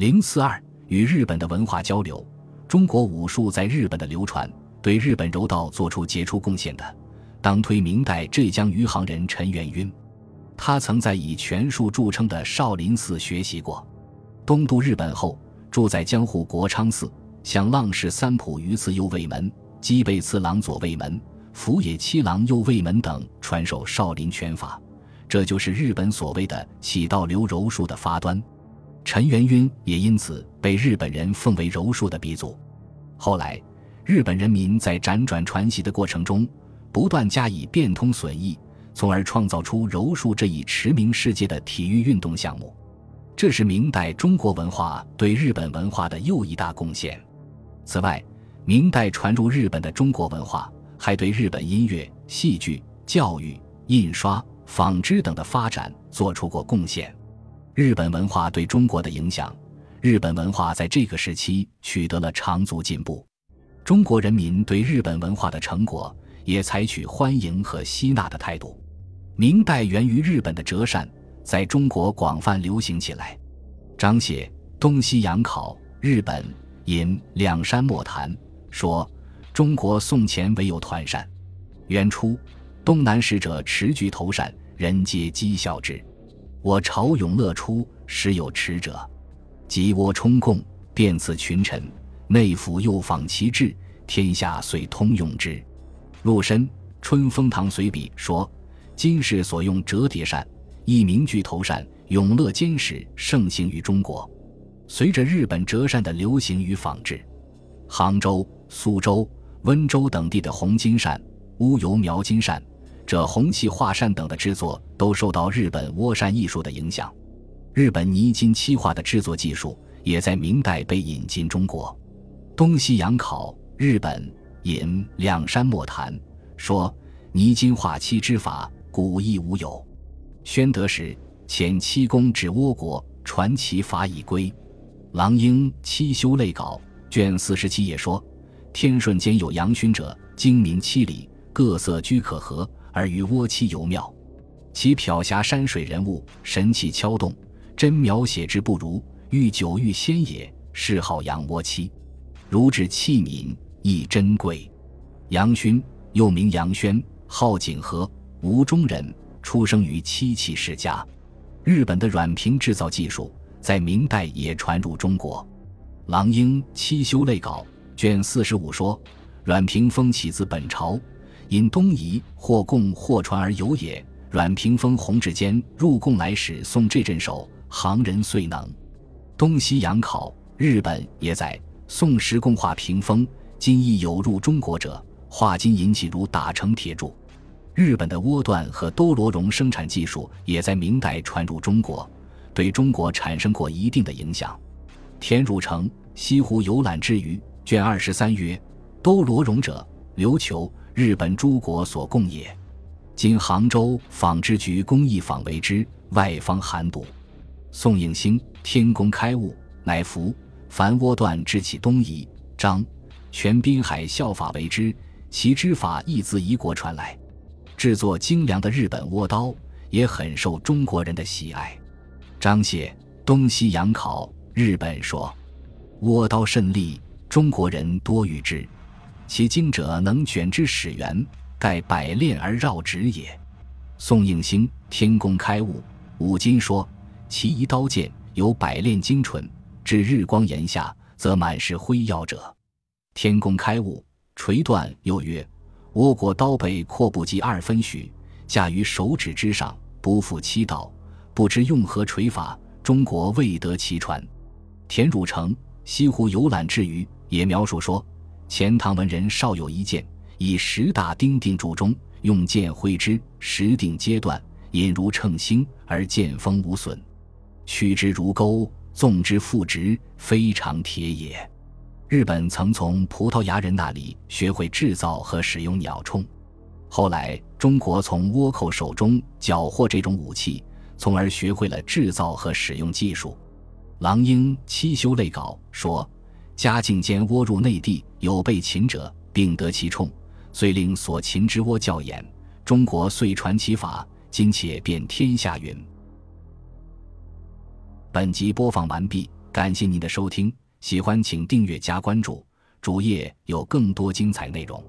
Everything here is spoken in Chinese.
零四二与日本的文化交流，中国武术在日本的流传，对日本柔道做出杰出贡献的，当推明代浙江余杭人陈元晕。他曾在以拳术著称的少林寺学习过，东渡日本后，住在江户国昌寺，向浪士三浦于次右卫门、基备次郎左卫门、福野七郎右卫门等传授少林拳法，这就是日本所谓的起道流柔术的发端。陈元赟也因此被日本人奉为柔术的鼻祖。后来，日本人民在辗转传习的过程中，不断加以变通损益。从而创造出柔术这一驰名世界的体育运动项目，这是明代中国文化对日本文化的又一大贡献。此外，明代传入日本的中国文化还对日本音乐、戏剧、教育、印刷、纺织等的发展做出过贡献。日本文化对中国的影响，日本文化在这个时期取得了长足进步。中国人民对日本文化的成果。也采取欢迎和吸纳的态度。明代源于日本的折扇在中国广泛流行起来。张燮《东西洋考》日本引两山莫谈说：“中国宋前唯有团扇。元初，东南使者持举头扇，人皆讥笑之。我朝永乐初，时有持者，即我充贡，便赐群臣。内府又仿其制，天下遂通用之。”陆深《春风堂随笔》说：“今世所用折叠扇，一名巨头扇，永乐监使盛行于中国。随着日本折扇的流行与仿制，杭州、苏州、温州等地的红金扇、乌油描金扇、这红器画扇等的制作，都受到日本倭扇艺术的影响。日本泥金漆画的制作技术，也在明代被引进中国。东西洋考日本。”引两山莫谈说泥金画漆之法古亦无有。宣德时遣漆工至倭国传其法已归。郎英七修类稿卷四十七也说：天顺间有杨勋者，精明七里，各色居可合，而于倭漆尤妙。其漂霞山水人物，神气敲动，真描写之不如。欲久欲仙也，是号杨倭漆。如指器皿。亦珍贵。杨勋又名杨轩，号景和，吴中人，出生于漆器世家。日本的软瓶制造技术在明代也传入中国。郎英《七修类稿》卷四十五说：“软瓶风起自本朝，因东夷或贡或传而有也。阮屏风弘治间入贡来使送这镇守，行人遂能。”东西洋考日本也在宋时贡画屏风。今亦有入中国者，画金银器如打成铁铸。日本的倭缎和兜罗绒生产技术也在明代传入中国，对中国产生过一定的影响。田汝成《西湖游览之余》卷二十三曰：“兜罗绒者，琉球、日本诸国所供也。今杭州纺织局工艺坊为之，外方寒笃。”宋应星《天工开物》乃服凡倭缎之起东夷张。全滨海效法为之，其织法亦自夷国传来。制作精良的日本倭刀也很受中国人的喜爱。张燮《东西洋考》日本说：“倭刀甚利，中国人多与之。其精者能卷之始源，盖百炼而绕指也。”宋应星《天工开物》五金说：“其一刀剑有百炼精纯，至日光炎下，则满是辉耀者。”天工开物，锤断又曰：“倭国刀背阔不及二分许，架于手指之上，不负七道，不知用何锤法。中国未得其传。”田汝成《西湖游览志余》也描述说：“钱塘文人少有一剑，以十大钉钉铸中，用剑挥之，十钉皆断，引如称星，而剑锋无损。曲之如钩，纵之复直，非常铁也。”日本曾从葡萄牙人那里学会制造和使用鸟铳，后来中国从倭寇手中缴获这种武器，从而学会了制造和使用技术。狼鹰《七修类稿》说：“嘉靖间倭入内地，有被擒者，并得其铳，遂令所擒之倭教演，中国遂传其法，今且遍天下云。”本集播放完毕。感谢您的收听，喜欢请订阅加关注，主页有更多精彩内容。